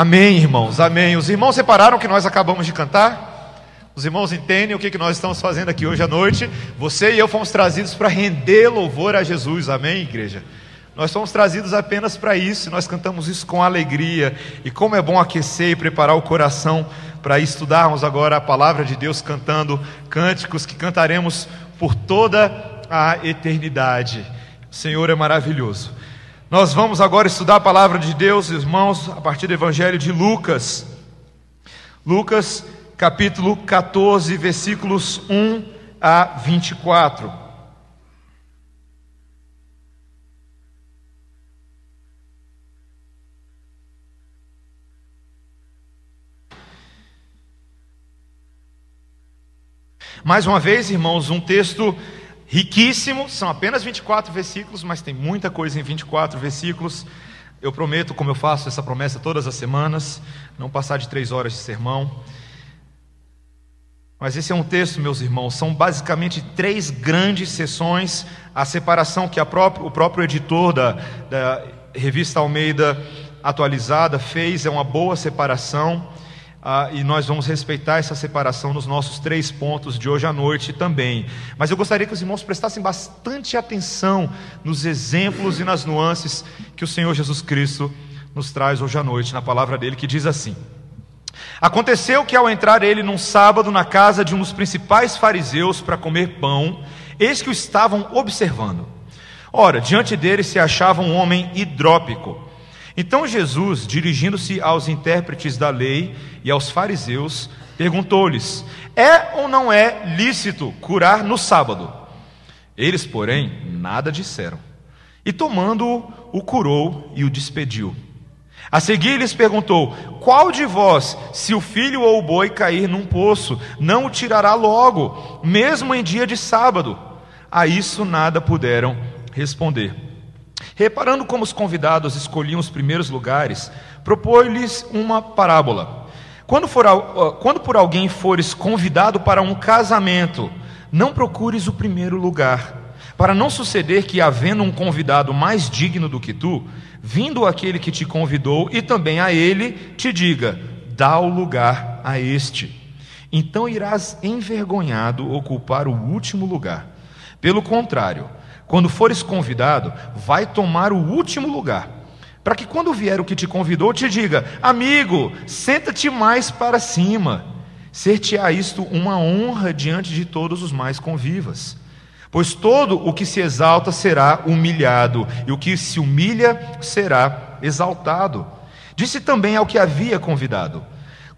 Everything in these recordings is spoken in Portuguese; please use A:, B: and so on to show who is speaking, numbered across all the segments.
A: Amém, irmãos, amém. Os irmãos separaram o que nós acabamos de cantar? Os irmãos entendem o que nós estamos fazendo aqui hoje à noite? Você e eu fomos trazidos para render louvor a Jesus, amém, igreja? Nós fomos trazidos apenas para isso, e nós cantamos isso com alegria. E como é bom aquecer e preparar o coração para estudarmos agora a palavra de Deus, cantando cânticos que cantaremos por toda a eternidade. O Senhor é maravilhoso. Nós vamos agora estudar a palavra de Deus, irmãos, a partir do Evangelho de Lucas. Lucas, capítulo 14, versículos 1 a 24. Mais uma vez, irmãos, um texto riquíssimo, são apenas 24 versículos, mas tem muita coisa em 24 versículos. Eu prometo, como eu faço essa promessa todas as semanas, não passar de três horas de sermão. Mas esse é um texto, meus irmãos, são basicamente três grandes sessões. A separação que a próprio, o próprio editor da, da revista Almeida atualizada fez é uma boa separação. Ah, e nós vamos respeitar essa separação nos nossos três pontos de hoje à noite também. Mas eu gostaria que os irmãos prestassem bastante atenção nos exemplos e nas nuances que o Senhor Jesus Cristo nos traz hoje à noite, na palavra dele, que diz assim: Aconteceu que ao entrar ele num sábado na casa de um dos principais fariseus para comer pão, eis que o estavam observando. Ora, diante dele se achava um homem hidrópico então Jesus, dirigindo-se aos intérpretes da lei e aos fariseus, perguntou-lhes: É ou não é lícito curar no sábado? Eles, porém, nada disseram. E tomando-o, o curou e o despediu. A seguir lhes perguntou: Qual de vós, se o filho ou o boi cair num poço, não o tirará logo, mesmo em dia de sábado? A isso nada puderam responder. Reparando como os convidados escolhiam os primeiros lugares, propôs-lhes uma parábola. Quando, for, quando por alguém fores convidado para um casamento, não procures o primeiro lugar, para não suceder que, havendo um convidado mais digno do que tu, vindo aquele que te convidou e também a ele, te diga: dá o lugar a este. Então irás envergonhado ocupar o último lugar. Pelo contrário, quando fores convidado, vai tomar o último lugar, para que quando vier o que te convidou, te diga: Amigo, senta-te mais para cima. Ser-te-á isto uma honra diante de todos os mais convivas. Pois todo o que se exalta será humilhado, e o que se humilha será exaltado. Disse também ao que havia convidado: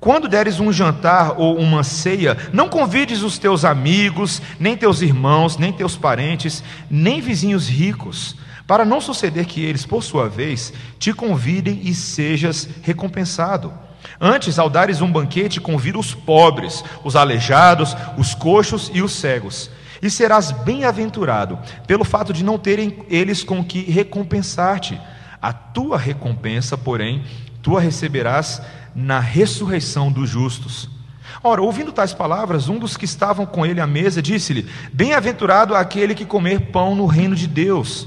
A: quando deres um jantar ou uma ceia, não convides os teus amigos, nem teus irmãos, nem teus parentes, nem vizinhos ricos, para não suceder que eles, por sua vez, te convidem e sejas recompensado. Antes, ao dares um banquete, convida os pobres, os aleijados, os coxos e os cegos. E serás bem-aventurado, pelo fato de não terem eles com que recompensar-te. A tua recompensa, porém, tu a receberás na ressurreição dos justos. Ora, ouvindo tais palavras, um dos que estavam com ele à mesa disse-lhe: Bem-aventurado aquele que comer pão no reino de Deus.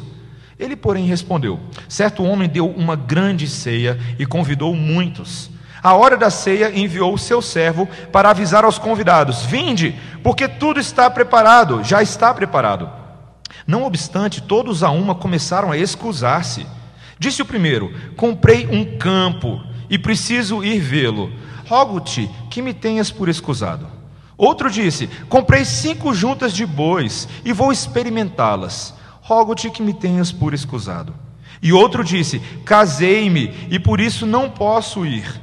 A: Ele, porém, respondeu: Certo homem deu uma grande ceia e convidou muitos. A hora da ceia enviou o seu servo para avisar aos convidados: Vinde, porque tudo está preparado, já está preparado. Não obstante, todos a uma começaram a excusar-se. Disse o primeiro: Comprei um campo e preciso ir vê-lo. Rogo-te que me tenhas por escusado. Outro disse: Comprei cinco juntas de bois e vou experimentá-las. Rogo-te que me tenhas por escusado. E outro disse: Casei-me e por isso não posso ir.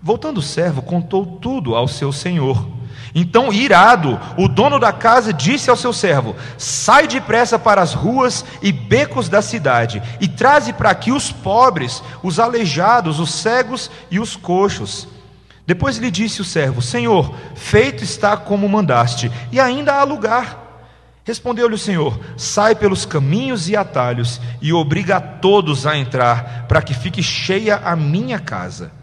A: Voltando o servo, contou tudo ao seu senhor. Então, irado, o dono da casa disse ao seu servo: Sai depressa para as ruas e becos da cidade, e traze para aqui os pobres, os aleijados, os cegos e os coxos. Depois lhe disse o servo: Senhor, feito está como mandaste, e ainda há lugar. Respondeu-lhe o Senhor: Sai pelos caminhos e atalhos, e obriga a todos a entrar, para que fique cheia a minha casa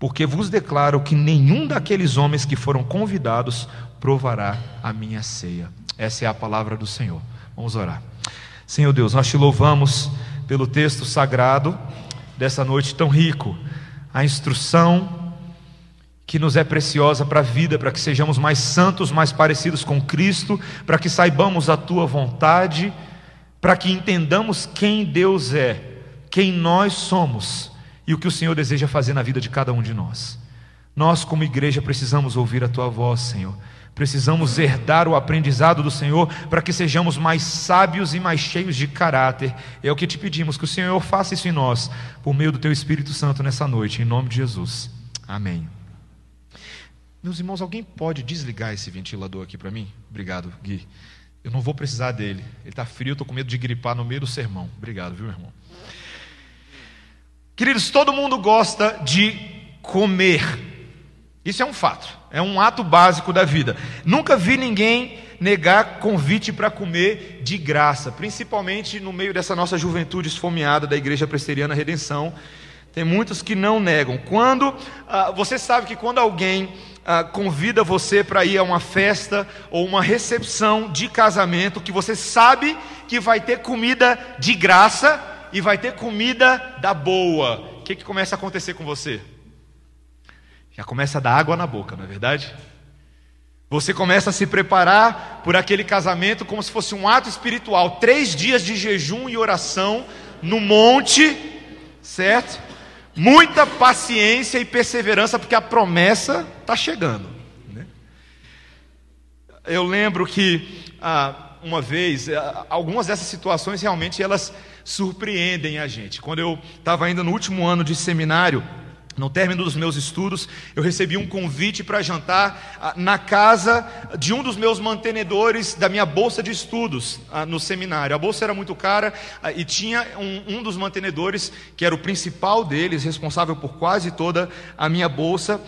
A: porque vos declaro que nenhum daqueles homens que foram convidados provará a minha ceia. Essa é a palavra do Senhor. Vamos orar. Senhor Deus, nós te louvamos pelo texto sagrado dessa noite tão rico. a instrução que nos é preciosa para a vida, para que sejamos mais santos, mais parecidos com Cristo, para que saibamos a tua vontade, para que entendamos quem Deus é, quem nós somos e o que o Senhor deseja fazer na vida de cada um de nós. Nós, como igreja, precisamos ouvir a tua voz, Senhor. Precisamos herdar o aprendizado do Senhor para que sejamos mais sábios e mais cheios de caráter. É o que te pedimos, que o Senhor faça isso em nós, por meio do teu Espírito Santo nessa noite, em nome de Jesus. Amém. Meus irmãos, alguém pode desligar esse ventilador aqui para mim? Obrigado, Gui. Eu não vou precisar dele. Ele está frio, estou com medo de gripar no meio do sermão. Obrigado, viu, irmão? Queridos, todo mundo gosta de comer. Isso é um fato, é um ato básico da vida. Nunca vi ninguém negar convite para comer de graça, principalmente no meio dessa nossa juventude esfomeada da Igreja Presteriana Redenção. Tem muitos que não negam. Quando ah, você sabe que quando alguém ah, convida você para ir a uma festa ou uma recepção de casamento, que você sabe que vai ter comida de graça e vai ter comida da boa, o que, que começa a acontecer com você? já começa a dar água na boca, não é verdade? Você começa a se preparar por aquele casamento como se fosse um ato espiritual. Três dias de jejum e oração no monte, certo? Muita paciência e perseverança, porque a promessa está chegando. Né? Eu lembro que ah, uma vez, ah, algumas dessas situações realmente elas surpreendem a gente. Quando eu estava ainda no último ano de seminário, no término dos meus estudos, eu recebi um convite para jantar ah, na casa de um dos meus mantenedores da minha bolsa de estudos ah, no seminário. A bolsa era muito cara ah, e tinha um, um dos mantenedores, que era o principal deles, responsável por quase toda a minha bolsa,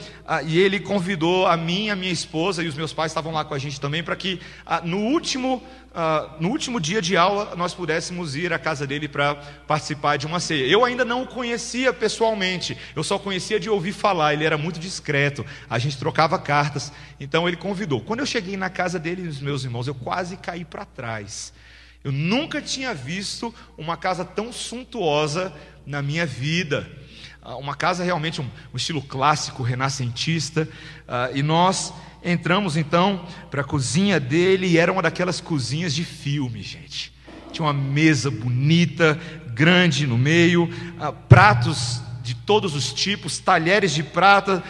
A: e ele convidou a mim, a minha esposa e os meus pais estavam lá com a gente também, para que no último Uh, no último dia de aula, nós pudéssemos ir à casa dele para participar de uma ceia. Eu ainda não o conhecia pessoalmente, eu só conhecia de ouvir falar, ele era muito discreto, a gente trocava cartas, então ele convidou. Quando eu cheguei na casa dele e meus irmãos, eu quase caí para trás. Eu nunca tinha visto uma casa tão suntuosa na minha vida. Uh, uma casa realmente um, um estilo clássico, renascentista, uh, e nós Entramos então para a cozinha dele e era uma daquelas cozinhas de filme, gente. Tinha uma mesa bonita, grande no meio, ah, pratos de todos os tipos, talheres de prata,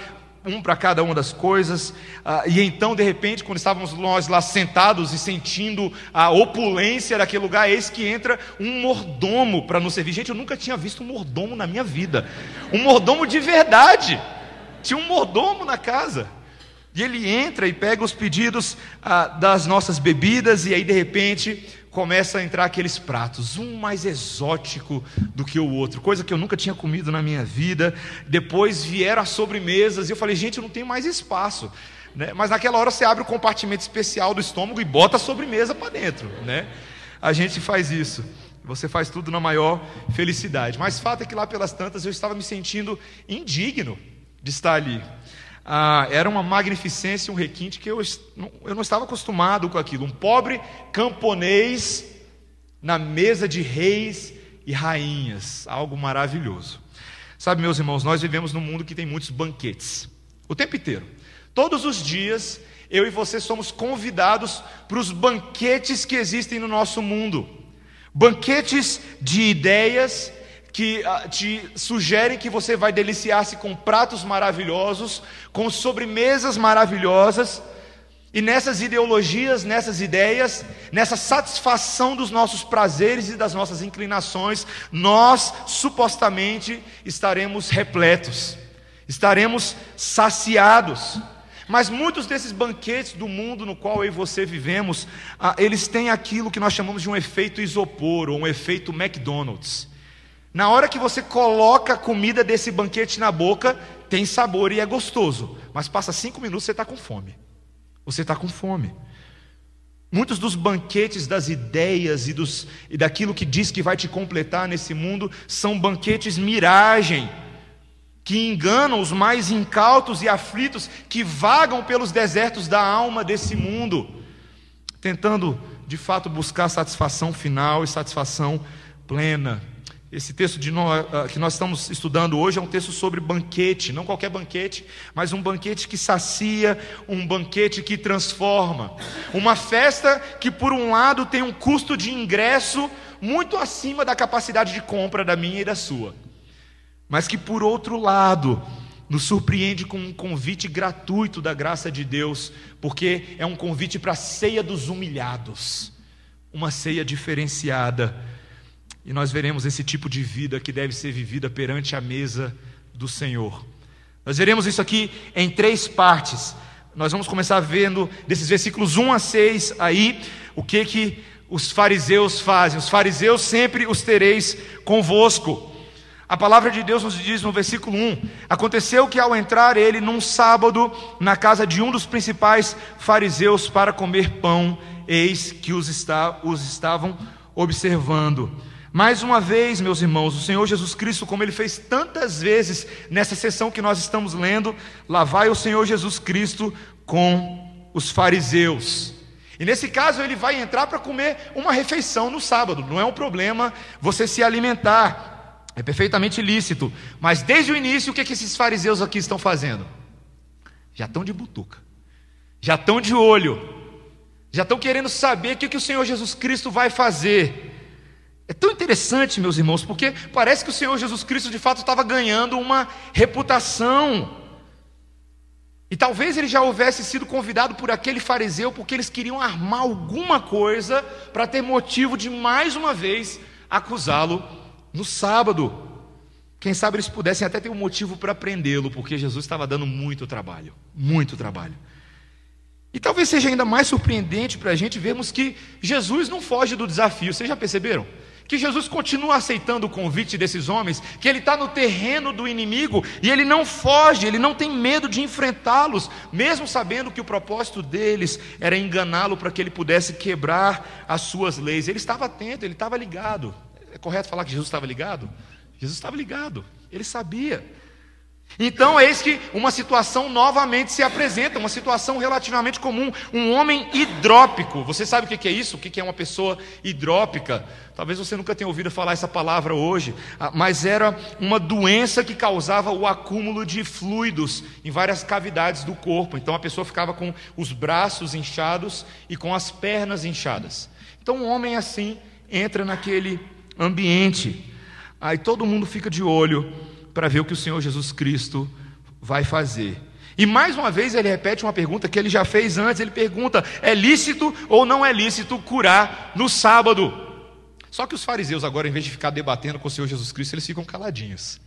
A: um para cada uma das coisas. Ah, e então, de repente, quando estávamos nós lá sentados e sentindo a opulência daquele lugar, eis que entra um mordomo para nos servir. Gente, eu nunca tinha visto um mordomo na minha vida. Um mordomo de verdade. Tinha um mordomo na casa. E ele entra e pega os pedidos ah, das nossas bebidas, e aí de repente começa a entrar aqueles pratos, um mais exótico do que o outro, coisa que eu nunca tinha comido na minha vida. Depois vieram as sobremesas, e eu falei, gente, eu não tenho mais espaço. Né? Mas naquela hora você abre o compartimento especial do estômago e bota a sobremesa para dentro. Né? A gente faz isso. Você faz tudo na maior felicidade. Mas fato é que lá pelas tantas eu estava me sentindo indigno de estar ali ah, era uma magnificência, um requinte que eu, eu não estava acostumado com aquilo. Um pobre camponês na mesa de reis e rainhas, algo maravilhoso. Sabe, meus irmãos, nós vivemos num mundo que tem muitos banquetes, o tempo inteiro. Todos os dias, eu e você somos convidados para os banquetes que existem no nosso mundo banquetes de ideias, que uh, te sugerem que você vai deliciar-se com pratos maravilhosos, com sobremesas maravilhosas, e nessas ideologias, nessas ideias, nessa satisfação dos nossos prazeres e das nossas inclinações, nós supostamente estaremos repletos, estaremos saciados. Mas muitos desses banquetes do mundo no qual eu e você vivemos, ah, eles têm aquilo que nós chamamos de um efeito isopor, ou um efeito McDonald's. Na hora que você coloca a comida desse banquete na boca, tem sabor e é gostoso. Mas passa cinco minutos você está com fome. Você está com fome. Muitos dos banquetes das ideias e, dos, e daquilo que diz que vai te completar nesse mundo são banquetes miragem, que enganam os mais incautos e aflitos que vagam pelos desertos da alma desse mundo, tentando de fato buscar satisfação final e satisfação plena Esse texto nós, ah, que nós estamos estudando hoje é um texto sobre banquete, não qualquer banquete, mas um banquete que sacia, um banquete que transforma. Uma festa que, por um lado, tem um custo de ingresso muito acima da capacidade de compra da minha e da sua, mas que, por outro lado, nos surpreende com um convite gratuito da graça de Deus, porque é um convite para a ceia dos humilhados, uma ceia diferenciada e nós veremos esse tipo de vida que deve ser vivida perante a mesa do Senhor. Nós veremos isso aqui em três partes. Nós vamos começar vendo desses versículos 1 a 6 aí o que que os fariseus fazem. Os fariseus sempre os tereis convosco. A palavra de Deus nos diz no versículo 1: Aconteceu que ao entrar ele num sábado na casa de um dos principais fariseus para comer pão, eis que os, está, os estavam observando. Mais uma vez, meus irmãos, o Senhor Jesus Cristo, como ele fez tantas vezes nessa sessão que nós estamos lendo, lá vai o Senhor Jesus Cristo com os fariseus. E nesse caso ele vai entrar para comer uma refeição no sábado. Não é um problema você se alimentar, é perfeitamente lícito. Mas desde o início, o que, é que esses fariseus aqui estão fazendo? Já estão de butuca, já estão de olho, já estão querendo saber o que, que o Senhor Jesus Cristo vai fazer. É tão interessante, meus irmãos, porque parece que o Senhor Jesus Cristo de fato estava ganhando uma reputação. E talvez ele já houvesse sido convidado por aquele fariseu porque eles queriam armar alguma coisa para ter motivo de mais uma vez acusá-lo no sábado. Quem sabe eles pudessem até ter um motivo para prendê-lo, porque Jesus estava dando muito trabalho, muito trabalho. E talvez seja ainda mais surpreendente para a gente vermos que Jesus não foge do desafio. Vocês já perceberam? Que Jesus continua aceitando o convite desses homens, que ele está no terreno do inimigo e ele não foge, ele não tem medo de enfrentá-los, mesmo sabendo que o propósito deles era enganá-lo para que ele pudesse quebrar as suas leis. Ele estava atento, ele estava ligado. É correto falar que Jesus estava ligado? Jesus estava ligado, ele sabia. Então, eis que uma situação novamente se apresenta, uma situação relativamente comum. Um homem hidrópico. Você sabe o que é isso? O que é uma pessoa hidrópica? Talvez você nunca tenha ouvido falar essa palavra hoje, ah, mas era uma doença que causava o acúmulo de fluidos em várias cavidades do corpo. Então, a pessoa ficava com os braços inchados e com as pernas inchadas. Então, um homem assim entra naquele ambiente. Aí todo mundo fica de olho para ver o que o Senhor Jesus Cristo vai fazer. E mais uma vez ele repete uma pergunta que ele já fez antes: ele pergunta, é lícito ou não é lícito curar no sábado? Só que os fariseus, agora, em vez de ficar debatendo com o Senhor Jesus Cristo, eles ficam caladinhos.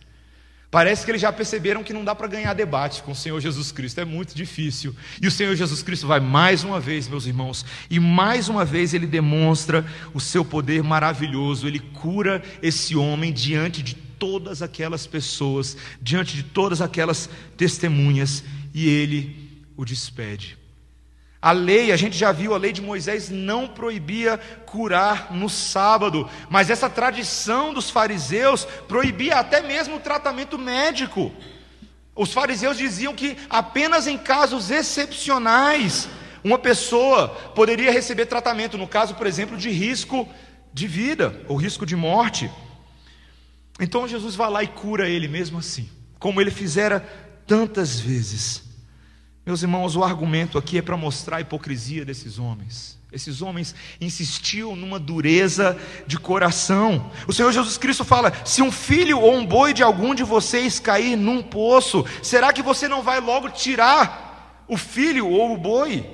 A: Parece que eles já perceberam que não dá para ganhar debate com o Senhor Jesus Cristo, é muito difícil. E o Senhor Jesus Cristo vai mais uma vez, meus irmãos, e mais uma vez ele demonstra o seu poder maravilhoso, ele cura esse homem diante de todas aquelas pessoas, diante de todas aquelas testemunhas, e ele o despede. A lei, a gente já viu, a lei de Moisés não proibia curar no sábado, mas essa tradição dos fariseus proibia até mesmo o tratamento médico. Os fariseus diziam que apenas em casos excepcionais uma pessoa poderia receber tratamento, no caso, por exemplo, de risco de vida ou risco de morte. Então Jesus vai lá e cura ele mesmo assim, como ele fizera tantas vezes. Meus irmãos, o argumento aqui é para mostrar a hipocrisia desses homens. Esses homens insistiam numa dureza de coração. O Senhor Jesus Cristo fala: se um filho ou um boi de algum de vocês cair num poço, será que você não vai logo tirar o filho ou o boi?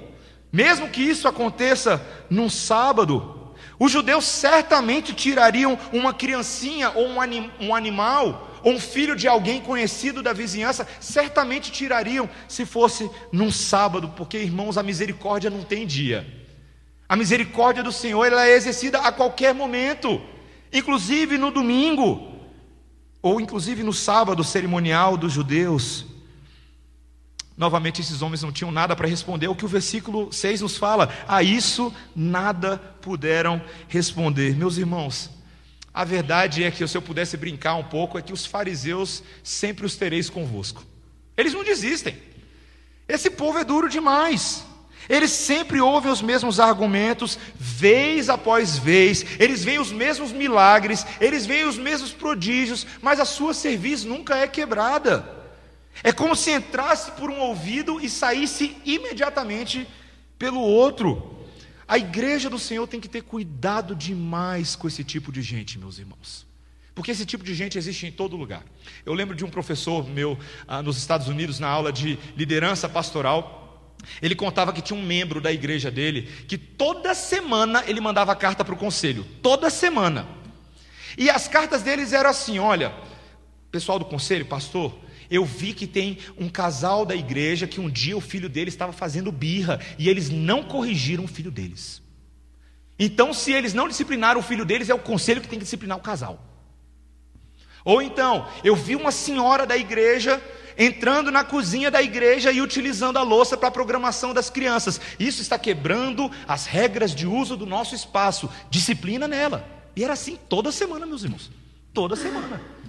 A: Mesmo que isso aconteça num sábado, os judeus certamente tirariam uma criancinha ou um, anim, um animal, ou um filho de alguém conhecido da vizinhança, certamente tirariam se fosse num sábado, porque irmãos, a misericórdia não tem dia. A misericórdia do Senhor ela é exercida a qualquer momento, inclusive no domingo, ou inclusive no sábado cerimonial dos judeus. Novamente, esses homens não tinham nada para responder. O que o versículo 6 nos fala, a isso nada puderam responder. Meus irmãos, a verdade é que, se eu pudesse brincar um pouco, é que os fariseus sempre os tereis convosco. Eles não desistem. Esse povo é duro demais. Eles sempre ouvem os mesmos argumentos, vez após vez, eles veem os mesmos milagres, eles veem os mesmos prodígios, mas a sua cerviz nunca é quebrada. É como se entrasse por um ouvido e saísse imediatamente pelo outro. A igreja do Senhor tem que ter cuidado demais com esse tipo de gente, meus irmãos. Porque esse tipo de gente existe em todo lugar. Eu lembro de um professor meu ah, nos Estados Unidos, na aula de liderança pastoral. Ele contava que tinha um membro da igreja dele que toda semana ele mandava carta para o conselho. Toda semana. E as cartas deles eram assim: olha, pessoal do conselho, pastor, eu vi que tem um casal da igreja que um dia o filho dele estava fazendo birra e eles não corrigiram o filho deles. Então, se eles não disciplinaram o filho deles, é o conselho que tem que disciplinar o casal. Ou então, eu vi uma senhora da igreja entrando na cozinha da igreja e utilizando a louça para a programação das crianças. Isso está quebrando as regras de uso do nosso espaço. Disciplina nela. E era assim toda semana, meus irmãos. Toda semana.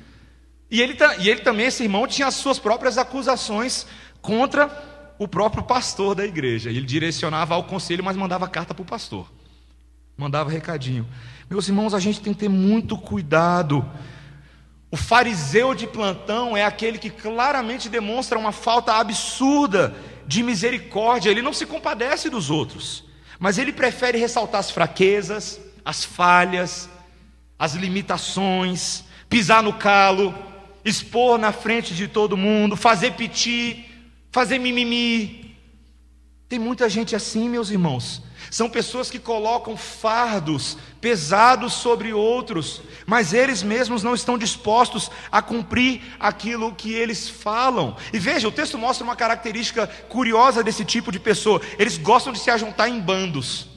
A: E ele, e ele também, esse irmão, tinha as suas próprias acusações contra o próprio pastor da igreja. Ele direcionava ao conselho, mas mandava carta para o pastor. Mandava recadinho. Meus irmãos, a gente tem que ter muito cuidado o fariseu de plantão é aquele que claramente demonstra uma falta absurda de misericórdia, ele não se compadece dos outros, mas ele prefere ressaltar as fraquezas, as falhas, as limitações, pisar no calo, expor na frente de todo mundo, fazer piti, fazer mimimi. Tem muita gente assim, meus irmãos, são pessoas que colocam fardos pesados sobre outros, mas eles mesmos não estão dispostos a cumprir aquilo que eles falam. E veja, o texto mostra uma característica curiosa desse tipo de pessoa: eles gostam de se ajuntar em bandos.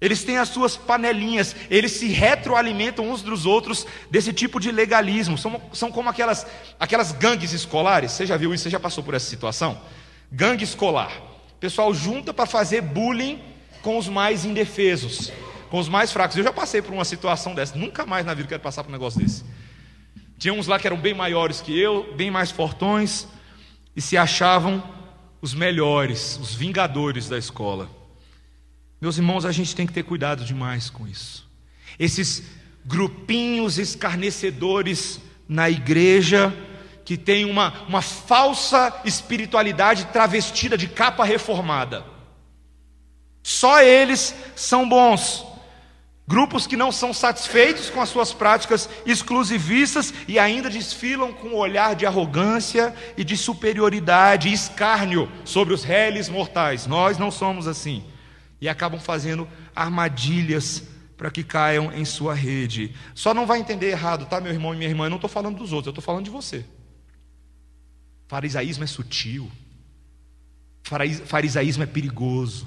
A: Eles têm as suas panelinhas, eles se retroalimentam uns dos outros desse tipo de legalismo. São, são como aquelas, aquelas gangues escolares. Você já viu isso? Você já passou por essa situação? Gangue escolar. O pessoal junta para fazer bullying com os mais indefesos, com os mais fracos. Eu já passei por uma situação dessa, nunca mais na vida quero passar por um negócio desse. Tinha uns lá que eram bem maiores que eu, bem mais fortões, e se achavam os melhores, os vingadores da escola. Meus irmãos, a gente tem que ter cuidado demais com isso. Esses grupinhos escarnecedores na igreja, que tem uma, uma falsa espiritualidade travestida de capa reformada. Só eles são bons. Grupos que não são satisfeitos com as suas práticas exclusivistas e ainda desfilam com um olhar de arrogância e de superioridade escárnio sobre os réis mortais. Nós não somos assim. E acabam fazendo armadilhas para que caiam em sua rede. Só não vai entender errado, tá, meu irmão e minha irmã? Eu não estou falando dos outros, eu estou falando de você. Farisaísmo é sutil. Farisaísmo é perigoso.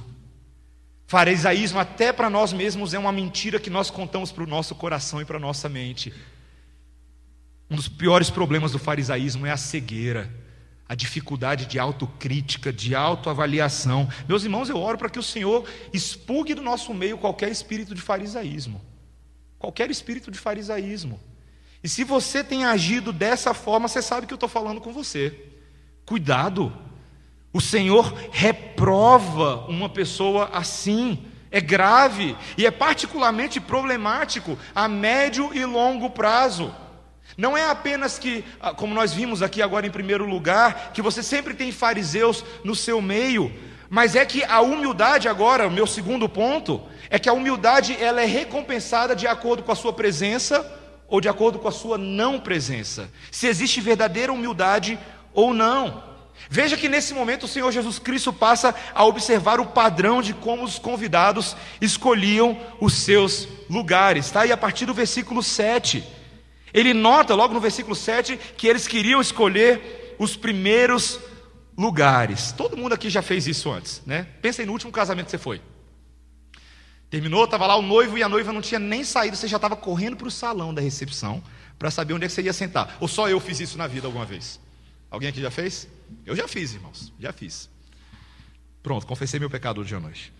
A: Farisaísmo, até para nós mesmos, é uma mentira que nós contamos para o nosso coração e para a nossa mente. Um dos piores problemas do farisaísmo é a cegueira, a dificuldade de autocrítica, de autoavaliação. Meus irmãos, eu oro para que o Senhor expulgue do nosso meio qualquer espírito de farisaísmo. Qualquer espírito de farisaísmo. E se você tem agido dessa forma, você sabe que eu estou falando com você. Cuidado. O Senhor reprova uma pessoa assim. É grave e é particularmente problemático a médio e longo prazo. Não é apenas que, ah, como nós vimos aqui agora em primeiro lugar, que você sempre tem fariseus no seu meio, mas é que a humildade agora, o meu segundo ponto, é que a humildade ela é recompensada de acordo com a sua presença ou de acordo com a sua não presença. Se existe verdadeira humildade ou não. Veja que nesse momento o Senhor Jesus Cristo passa a observar o padrão de como os convidados escolhiam os seus lugares, tá? E a partir do versículo 7, ele nota logo no versículo 7 que eles queriam escolher os primeiros lugares. Todo mundo aqui já fez isso antes, né? Pensa aí no último casamento que você foi. Terminou, estava lá o noivo e a noiva não tinha nem saído, você já estava correndo para o salão da recepção para saber onde é que você ia sentar. Ou só eu fiz isso na vida alguma vez? Alguém aqui já fez? Eu já fiz, irmãos, já fiz. Pronto, confessei meu pecado hoje à noite.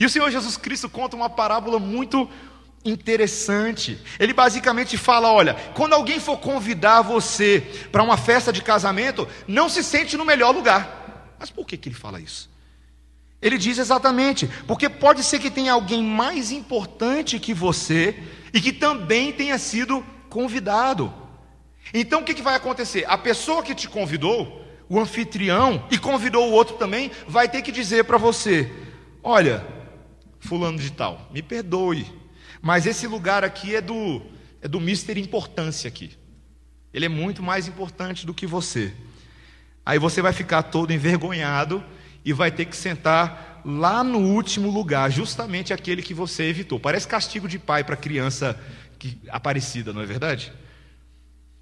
A: E o Senhor Jesus Cristo conta uma parábola muito interessante. Ele basicamente fala: olha, quando alguém for convidar você para uma festa de casamento, não se sente no melhor lugar. Mas por que, que ele fala isso? Ele diz exatamente, porque pode ser que tenha alguém mais importante que você e que também tenha sido convidado. Então o que, que vai acontecer? A pessoa que te convidou, o anfitrião, e convidou o outro também, vai ter que dizer para você: Olha, Fulano de Tal, me perdoe, mas esse lugar aqui é do, é do Mister Importância aqui. Ele é muito mais importante do que você. Aí você vai ficar todo envergonhado e vai ter que sentar lá no último lugar, justamente aquele que você evitou. Parece castigo de pai para criança que, aparecida, não é verdade?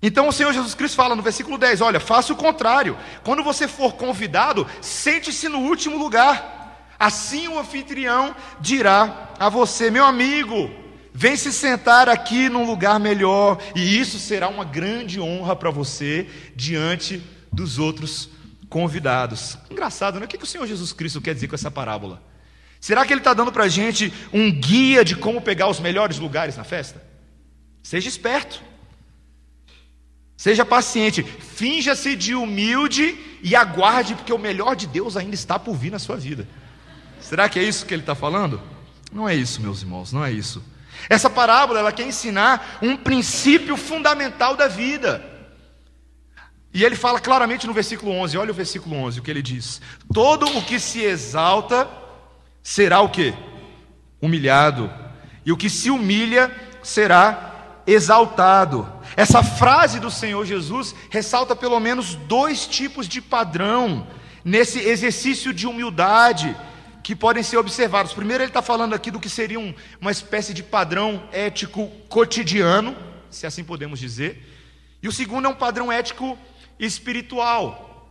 A: Então o Senhor Jesus Cristo fala no versículo 10: Olha, faça o contrário. Quando você for convidado, sente-se no último lugar. Assim o anfitrião dirá a você: Meu amigo, vem se sentar aqui num lugar melhor, e isso será uma grande honra para você diante dos outros convidados. Engraçado, né? O que, o Senhor Jesus Cristo quer dizer com essa parábola? Será que ele está dando para a gente um guia de como pegar os melhores lugares na festa? Seja esperto. Seja paciente, finja-se de humilde e aguarde, porque o melhor de Deus ainda está por vir na sua vida. Será que é isso que ele está falando? Não é isso, meus irmãos, não é isso. Essa parábola ela quer ensinar um princípio fundamental da vida. E ele fala claramente no versículo 11, olha o versículo 11, o que ele diz: Todo o que se exalta será o que? Humilhado, e o que se humilha será exaltado. Essa frase do Senhor Jesus ressalta pelo menos dois tipos de padrão nesse exercício de humildade que podem ser observados. Primeiro, ele está falando aqui do que seria um, uma espécie de padrão ético cotidiano, se assim podemos dizer. E o segundo é um padrão ético espiritual.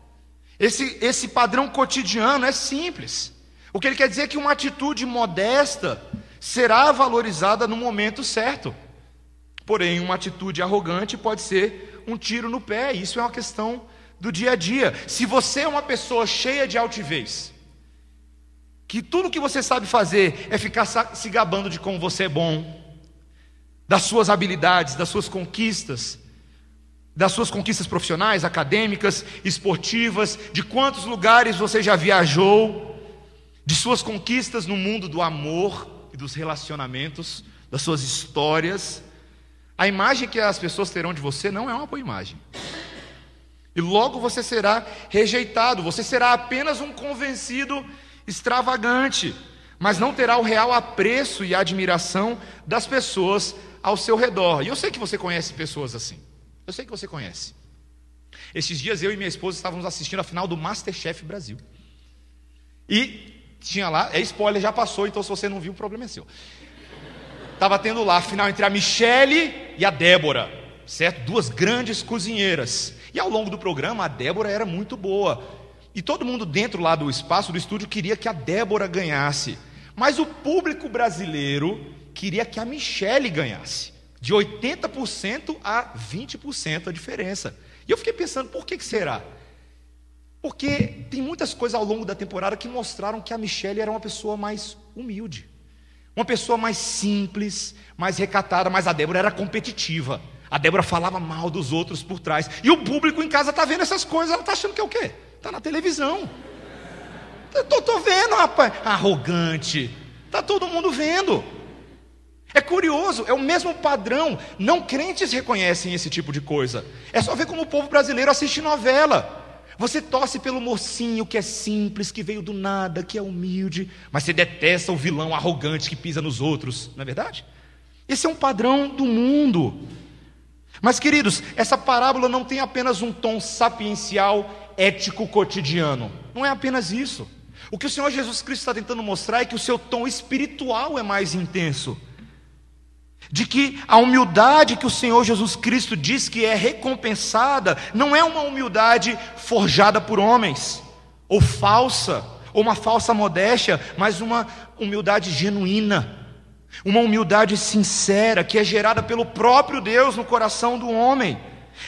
A: Esse, esse padrão cotidiano é simples. O que ele quer dizer é que uma atitude modesta será valorizada no momento certo. Porém, uma atitude arrogante pode ser um tiro no pé, isso é uma questão do dia a dia. Se você é uma pessoa cheia de altivez, que tudo que você sabe fazer é ficar se gabando de como você é bom, das suas habilidades, das suas conquistas, das suas conquistas profissionais, acadêmicas, esportivas, de quantos lugares você já viajou, de suas conquistas no mundo do amor e dos relacionamentos, das suas histórias. A imagem que as pessoas terão de você não é uma boa imagem. E logo você será rejeitado, você será apenas um convencido extravagante, mas não terá o real apreço e admiração das pessoas ao seu redor. E eu sei que você conhece pessoas assim. Eu sei que você conhece. Esses dias eu e minha esposa estávamos assistindo a final do Masterchef Brasil. E tinha lá, é spoiler, já passou, então se você não viu, o problema é seu. Estava tendo lá a final entre a Michele e a Débora, certo? Duas grandes cozinheiras. E ao longo do programa, a Débora era muito boa. E todo mundo dentro lá do espaço do estúdio queria que a Débora ganhasse. Mas o público brasileiro queria que a Michele ganhasse. De 80% a 20% a diferença. E eu fiquei pensando, por que, que será? Porque tem muitas coisas ao longo da temporada que mostraram que a Michelle era uma pessoa mais humilde. Uma pessoa mais simples, mais recatada, mas a Débora era competitiva. A Débora falava mal dos outros por trás. E o público em casa está vendo essas coisas, ela está achando que é o quê? Está na televisão. Estou vendo, rapaz. Arrogante. Está todo mundo vendo. É curioso, é o mesmo padrão. Não crentes reconhecem esse tipo de coisa. É só ver como o povo brasileiro assiste novela. Você torce pelo mocinho que é simples, que veio do nada, que é humilde, mas você detesta o vilão arrogante que pisa nos outros, não é verdade? Esse é um padrão do mundo. Mas, queridos, essa parábola não tem apenas um tom sapiencial, ético cotidiano. Não é apenas isso. O que o Senhor Jesus Cristo está tentando mostrar é que o seu tom espiritual é mais intenso de que a humildade que o Senhor Jesus Cristo diz que é recompensada, não é uma humildade forjada por homens, ou falsa, ou uma falsa modéstia, mas uma humildade genuína, uma humildade sincera, que é gerada pelo próprio Deus no coração do homem,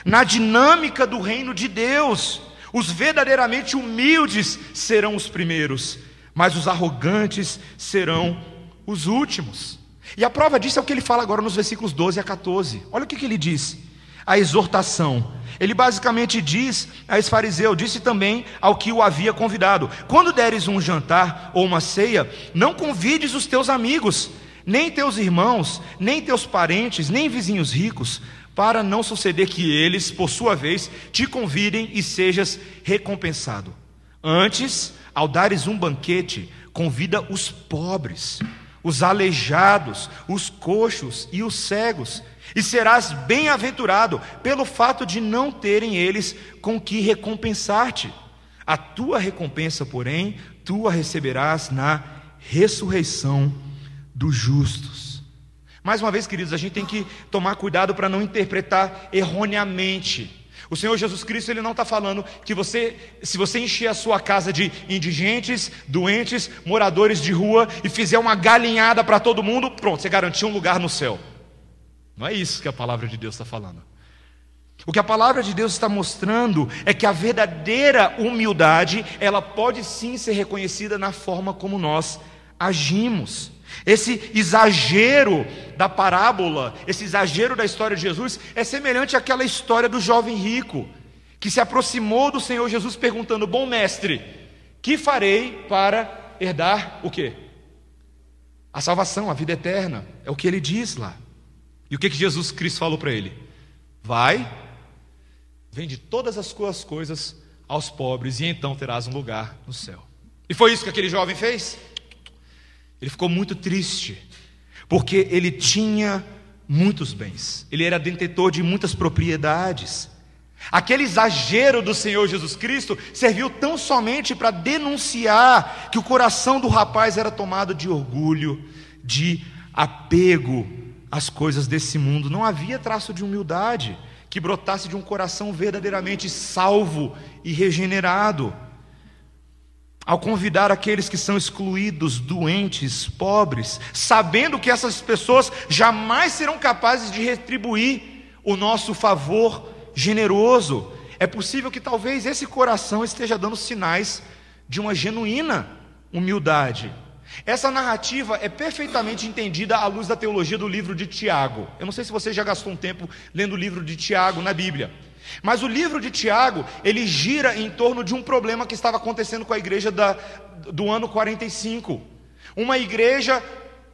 A: na dinâmica do reino de Deus. Os verdadeiramente humildes serão os primeiros, mas os arrogantes serão os últimos. E a prova disso é o que ele fala agora nos versículos 12 a 14. Olha o que, que ele diz: a exortação Ele basicamente diz a esse fariseu, disse também ao que o havia convidado: Quando deres um jantar ou uma ceia, não convides os teus amigos, nem teus irmãos, nem teus parentes, nem vizinhos ricos, para não suceder que eles, por sua vez, te convidem e sejas recompensado. Antes, ao dares um banquete, convida os pobres, os aleijados, os coxos e os cegos, e serás bem-aventurado pelo fato de não terem eles com que recompensar-te. A tua recompensa, porém, tu a receberás na ressurreição dos justos. Mais uma vez, queridos, a gente tem que tomar cuidado para não interpretar erroneamente o Senhor Jesus Cristo ele não está falando que você, se você encher a sua casa de indigentes, doentes, moradores de rua e fizer uma galinhada para todo mundo, pronto, você garantiu um lugar no céu. Não é isso que a palavra de Deus está falando. O que a palavra de Deus está mostrando é que a verdadeira humildade, ela pode sim ser reconhecida na forma como nós agimos. Esse exagero da parábola, esse exagero da história de Jesus, é semelhante àquela história do jovem rico, que se aproximou do Senhor Jesus perguntando: Bom mestre, que farei para herdar o quê? A salvação, a vida eterna. É o que ele diz lá. E o que, que Jesus Cristo falou para ele? Vai, vende todas as suas coisas aos pobres, e então terás um lugar no céu. E foi isso que aquele jovem fez? Ele ficou muito triste, porque ele tinha muitos bens, ele era detentor de muitas propriedades. Aquele exagero do Senhor Jesus Cristo serviu tão somente para denunciar que o coração do rapaz era tomado de orgulho, de apego às coisas desse mundo. Não havia traço de humildade que brotasse de um coração verdadeiramente salvo e regenerado ao convidar aqueles que são excluídos, doentes, pobres, sabendo que essas pessoas jamais serão capazes de retribuir o nosso favor generoso, é possível que talvez esse coração esteja dando sinais de uma genuína humildade. Essa narrativa é perfeitamente entendida à luz da teologia do livro de Tiago. Eu não sei se você já gastou um tempo lendo o livro de Tiago na Bíblia. Mas o livro de Tiago, ele gira em torno de um problema que estava acontecendo com a igreja da, do ano 45. Uma igreja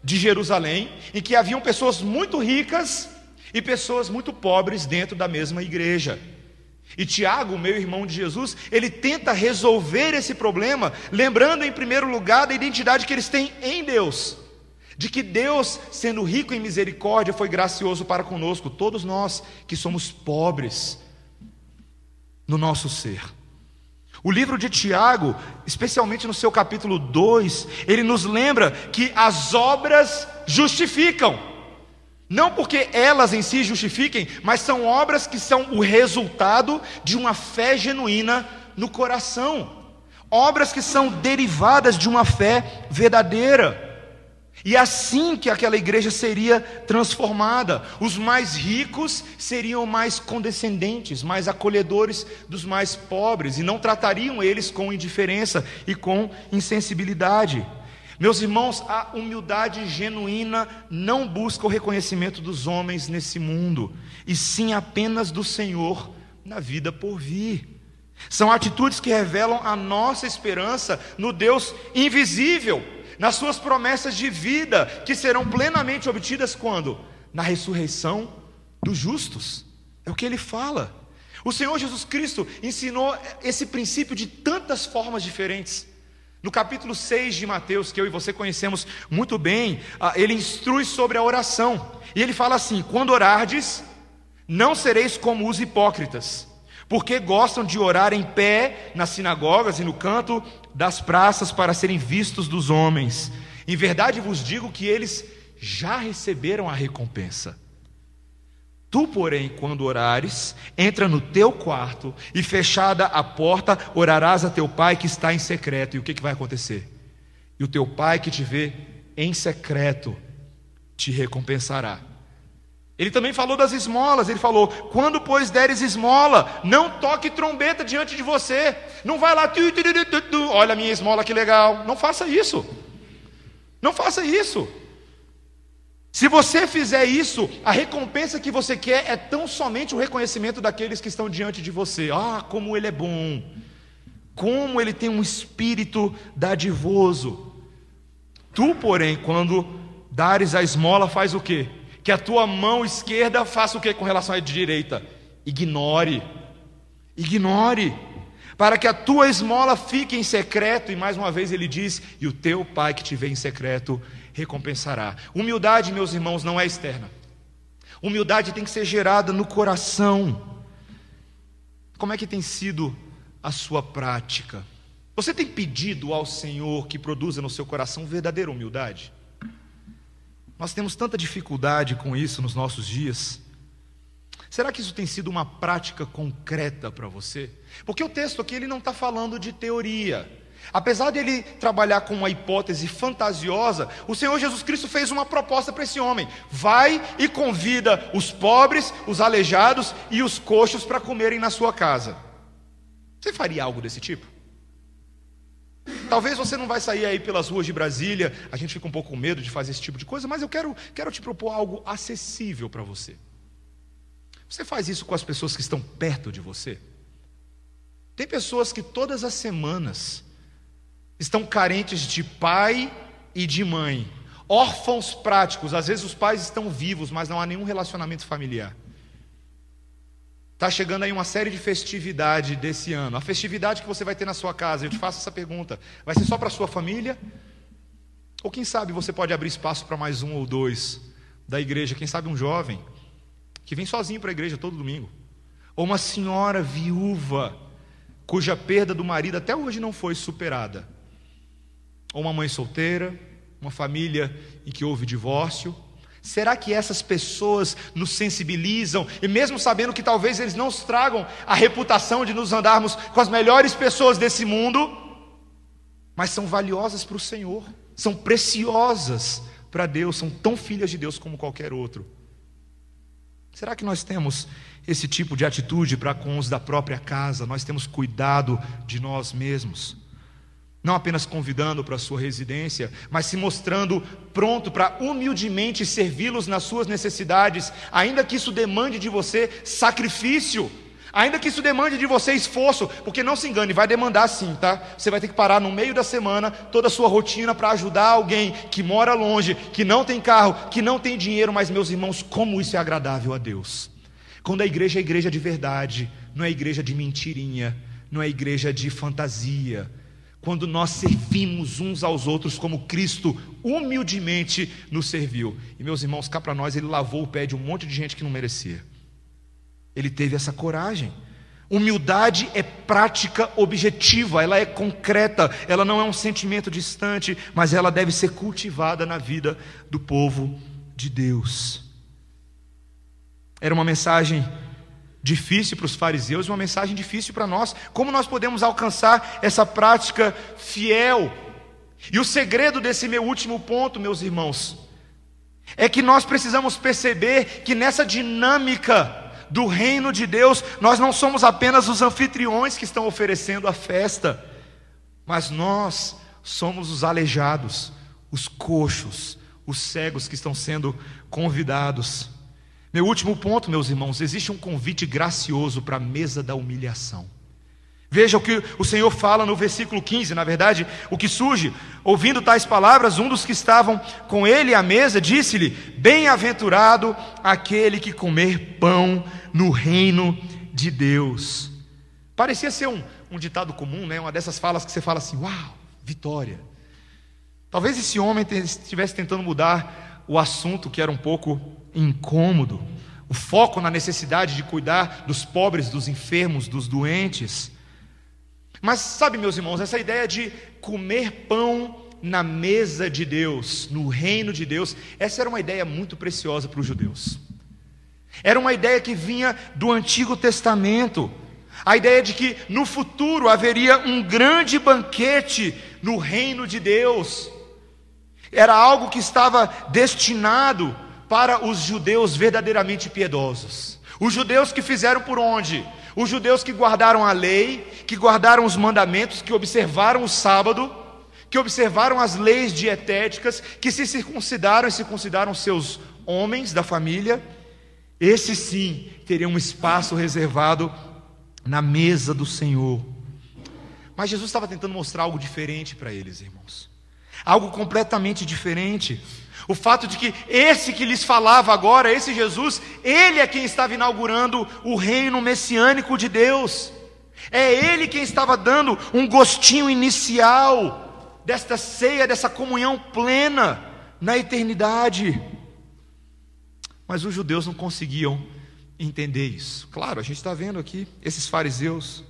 A: de Jerusalém, em que haviam pessoas muito ricas e pessoas muito pobres dentro da mesma igreja. E Tiago, meu irmão de Jesus, ele tenta resolver esse problema, lembrando em primeiro lugar da identidade que eles têm em Deus. De que Deus, sendo rico em misericórdia, foi gracioso para conosco, todos nós que somos pobres, no nosso ser. O livro de Tiago, especialmente no seu capítulo 2, ele nos lembra que as obras justificam. Não porque elas em si justifiquem, mas são obras que são o resultado de uma fé genuína no coração. Obras que são derivadas de uma fé verdadeira. E assim que aquela igreja seria transformada, os mais ricos seriam mais condescendentes, mais acolhedores dos mais pobres, e não tratariam eles com indiferença e com insensibilidade. Meus irmãos, a humildade genuína não busca o reconhecimento dos homens nesse mundo, e sim apenas do Senhor na vida por vir. São atitudes que revelam a nossa esperança no Deus invisível nas suas promessas de vida, que serão plenamente obtidas quando? Na ressurreição dos justos. É o que ele fala. O Senhor Jesus Cristo ensinou esse princípio de tantas formas diferentes. No capítulo 6 de Mateus, que eu e você conhecemos muito bem, ah, ele instrui sobre a oração. E ele fala assim: quando orardes, não sereis como os hipócritas porque gostam de orar em pé nas sinagogas e no canto das praças para serem vistos dos homens. Em verdade vos digo que eles já receberam a recompensa. Tu, porém, quando orares, entra no teu quarto e fechada a porta, orarás a teu pai que está em secreto. E o que, que vai acontecer? E o teu pai que te vê em secreto te recompensará. Ele também falou das esmolas, ele falou: quando, pois, deres esmola, não toque trombeta diante de você, não vai lá, tu, tu, tu, olha a minha esmola que legal, não faça isso, não faça isso. Se você fizer isso, a recompensa que você quer é tão somente o reconhecimento daqueles que estão diante de você. Ah, como ele é bom! Como ele tem um espírito dadivoso. Tu, porém, quando dares a esmola, faz o quê? Que a tua mão esquerda faça o quê com relação à direita? Ignore. Ignore. Para que a tua esmola fique em secreto, e mais uma vez ele diz: e o teu pai que te vê em secreto recompensará. Humildade, meus irmãos, não é externa. Humildade tem que ser gerada no coração. Como é que tem sido a sua prática? Você tem pedido ao Senhor que produza no seu coração verdadeira humildade? Nós temos tanta dificuldade com isso nos nossos dias. Será que isso tem sido uma prática concreta para você? Porque o texto aqui ele não está falando de teoria. Apesar de ele trabalhar com uma hipótese fantasiosa, o Senhor Jesus Cristo fez uma proposta para esse homem: vai e convida os pobres, os aleijados e os coxos para comerem na sua casa. Você faria algo desse tipo? Talvez você não vai sair aí pelas ruas de Brasília, a gente fica um pouco com medo de fazer esse tipo de coisa, mas eu quero, quero te propor algo acessível para você. Você faz isso com as pessoas que estão perto de você? Tem pessoas que todas as semanas estão carentes de pai e de mãe, órfãos práticos. Às vezes os pais estão vivos, mas não há nenhum relacionamento familiar. Está chegando aí uma série de festividade desse ano. A festividade que você vai ter na sua casa, eu te faço essa pergunta: vai ser só para a sua família? Ou quem sabe você pode abrir espaço para mais um ou dois da igreja? Quem sabe um jovem que vem sozinho para a igreja todo domingo? Ou uma senhora viúva cuja perda do marido até hoje não foi superada? ou uma mãe solteira, uma família em que houve divórcio? Será que essas pessoas nos sensibilizam e mesmo sabendo que talvez eles não nos tragam a reputação de nos andarmos com as melhores pessoas desse mundo, mas são valiosas para o Senhor, são preciosas para Deus, são tão filhas de Deus como qualquer outro? Será que nós temos esse tipo de atitude para com os da própria casa? Nós temos cuidado de nós mesmos? Não apenas convidando para a sua residência, mas se mostrando pronto para humildemente servi-los nas suas necessidades, ainda que isso demande de você sacrifício, ainda que isso demande de você esforço, porque não se engane, vai demandar sim, tá? Você vai ter que parar no meio da semana toda a sua rotina para ajudar alguém que mora longe, que não tem carro, que não tem dinheiro, mas meus irmãos, como isso é agradável a Deus. Quando a igreja é igreja de verdade, não é igreja de mentirinha, não é igreja de fantasia, quando nós servimos uns aos outros como Cristo humildemente nos serviu. E meus irmãos, cá para nós, ele lavou o pé de um monte de gente que não merecia. Ele teve essa coragem. Humildade é prática objetiva, ela é concreta, ela não é um sentimento distante, mas ela deve ser cultivada na vida do povo de Deus. Era uma mensagem difícil para os fariseus, uma mensagem difícil para nós. Como nós podemos alcançar essa prática fiel? E o segredo desse meu último ponto, meus irmãos, é que nós precisamos perceber que nessa dinâmica do reino de Deus, nós não somos apenas os anfitriões que estão oferecendo a festa, mas nós somos os aleijados, os coxos, os cegos que estão sendo convidados. Meu último ponto, meus irmãos, existe um convite gracioso para a mesa da humilhação. Veja o que o Senhor fala no versículo 15, na verdade, o que surge, ouvindo tais palavras, um dos que estavam com ele à mesa disse-lhe: Bem-aventurado aquele que comer pão no reino de Deus. Parecia ser um, um ditado comum, né? uma dessas falas que você fala assim: Uau, vitória. Talvez esse homem estivesse tentando mudar o assunto que era um pouco incômodo, o foco na necessidade de cuidar dos pobres, dos enfermos, dos doentes. Mas sabe, meus irmãos, essa ideia de comer pão na mesa de Deus, no reino de Deus, essa era uma ideia muito preciosa para os judeus. Era uma ideia que vinha do Antigo Testamento. A ideia de que no futuro haveria um grande banquete no reino de Deus. Era algo que estava destinado para os judeus verdadeiramente piedosos. Os judeus que fizeram por onde? Os judeus que guardaram a lei, que guardaram os mandamentos, que observaram o sábado, que observaram as leis dietéticas, que se circuncidaram e circuncidaram seus homens da família, esses sim teriam um espaço reservado na mesa do Senhor. Mas Jesus estava tentando mostrar algo diferente para eles, irmãos. Algo completamente diferente. O fato de que esse que lhes falava agora, esse Jesus, ele é quem estava inaugurando o reino messiânico de Deus. É ele quem estava dando um gostinho inicial desta ceia, dessa comunhão plena na eternidade. Mas os judeus não conseguiam entender isso. Claro, a gente está vendo aqui esses fariseus.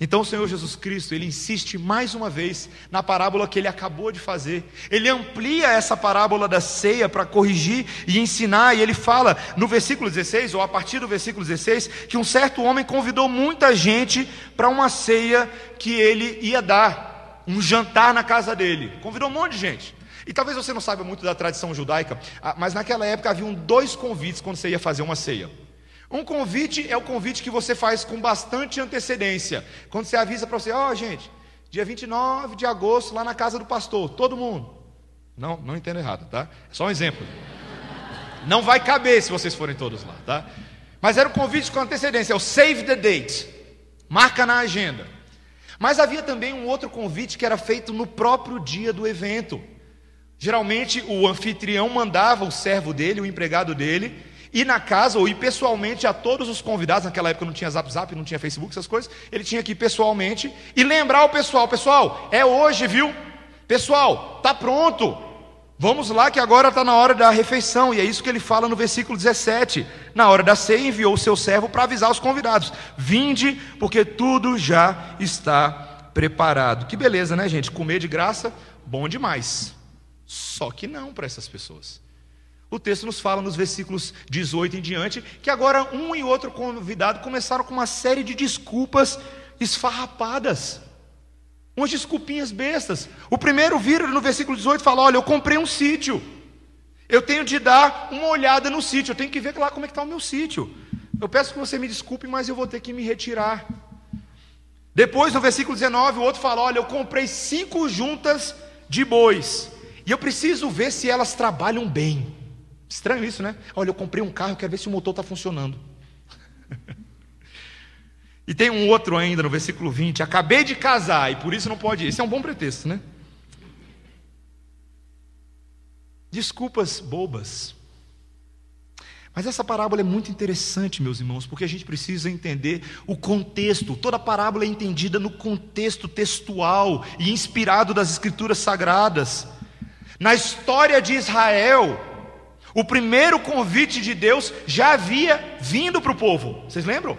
A: Então o Senhor Jesus Cristo, ele insiste mais uma vez na parábola que ele acabou de fazer. Ele amplia essa parábola da ceia para corrigir e ensinar, e ele fala no versículo 16, ou a partir do versículo 16, que um certo homem convidou muita gente para uma ceia que ele ia dar, um jantar na casa dele. Convidou um monte de gente. E talvez você não saiba muito da tradição judaica, ah, mas naquela época haviam dois convites quando você ia fazer uma ceia. Um convite é o convite que você faz com bastante antecedência. Quando você avisa para você, ó oh, gente, dia 29 de agosto, lá na casa do pastor, todo mundo. Não, não entendo errado, tá? É só um exemplo. Não vai caber se vocês forem todos lá, tá? Mas era o convite com antecedência, é o save the date. Marca na agenda. Mas havia também um outro convite que era feito no próprio dia do evento. Geralmente o anfitrião mandava o servo dele, o empregado dele, ir na casa ou ir pessoalmente a todos os convidados. Naquela época não tinha Zap Zap, não tinha Facebook, essas coisas. Ele tinha que ir pessoalmente e lembrar o pessoal: pessoal, é hoje, viu? Pessoal, tá pronto. Vamos lá que agora está na hora da refeição, e é isso que ele fala no versículo 17. Na hora da ceia, enviou o seu servo para avisar os convidados: Vinde, porque tudo já está preparado. Que beleza, né, gente? Comer de graça, bom demais. Só que não para essas pessoas. O texto nos fala nos versículos 18 em diante que agora um e outro convidado começaram com uma série de desculpas esfarrapadas. Umas desculpinhas bestas. O primeiro vira no versículo 18 fala: Olha, eu comprei um sítio. Eu tenho de dar uma olhada no sítio. Eu tenho que ver lá como é que está o meu sítio. Eu peço que você me desculpe, mas eu vou ter que me retirar. Depois, no versículo 19, o outro fala: Olha, eu comprei cinco juntas de bois. E eu preciso ver se elas trabalham bem. Estranho isso, né? Olha, eu comprei um carro, quero ver se o motor está funcionando. e tem um outro ainda no versículo 20: Acabei de casar e por isso não pode ir. Esse é um bom pretexto, né? Desculpas bobas. Mas essa parábola é muito interessante, meus irmãos, porque a gente precisa entender o contexto. Toda parábola é entendida no contexto textual e inspirado das Escrituras Sagradas. Na história de Israel, o primeiro convite de Deus já havia vindo para o povo. Vocês lembram?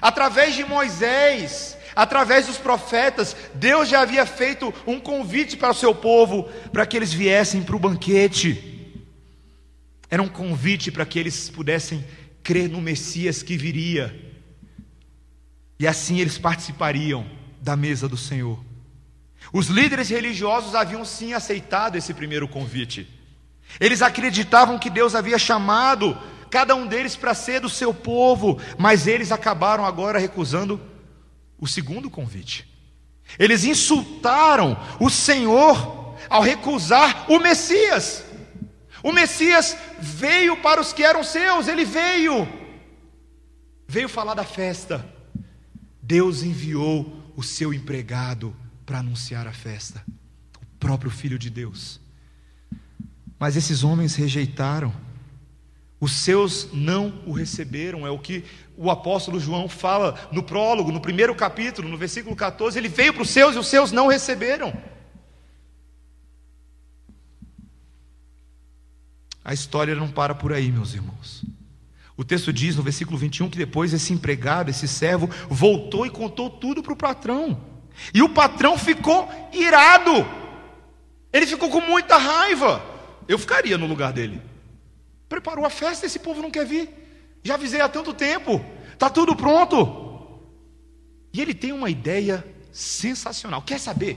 A: Através de Moisés, através dos profetas, Deus já havia feito um convite para o seu povo para que eles viessem para o banquete. Era um convite para que eles pudessem crer no Messias que viria. E assim eles participariam da mesa do Senhor. Os líderes religiosos haviam sim aceitado esse primeiro convite. Eles acreditavam que Deus havia chamado cada um deles para ser do seu povo, mas eles acabaram agora recusando o segundo convite. Eles insultaram o Senhor ao recusar o Messias. O Messias veio para os que eram seus, ele veio. Veio falar da festa. Deus enviou o seu empregado para anunciar a festa, o próprio Filho de Deus. Mas esses homens rejeitaram, os seus não o receberam, é o que o apóstolo João fala no prólogo, no primeiro capítulo, no versículo 14: ele veio para os seus e os seus não receberam. A história não para por aí, meus irmãos. O texto diz no versículo 21 que depois esse empregado, esse servo, voltou e contou tudo para o patrão. E o patrão ficou irado. Ele ficou com muita raiva. Eu ficaria no lugar dele. Preparou a festa, esse povo não quer vir. Já avisei há tanto tempo. Está tudo pronto. E ele tem uma ideia sensacional. Quer saber?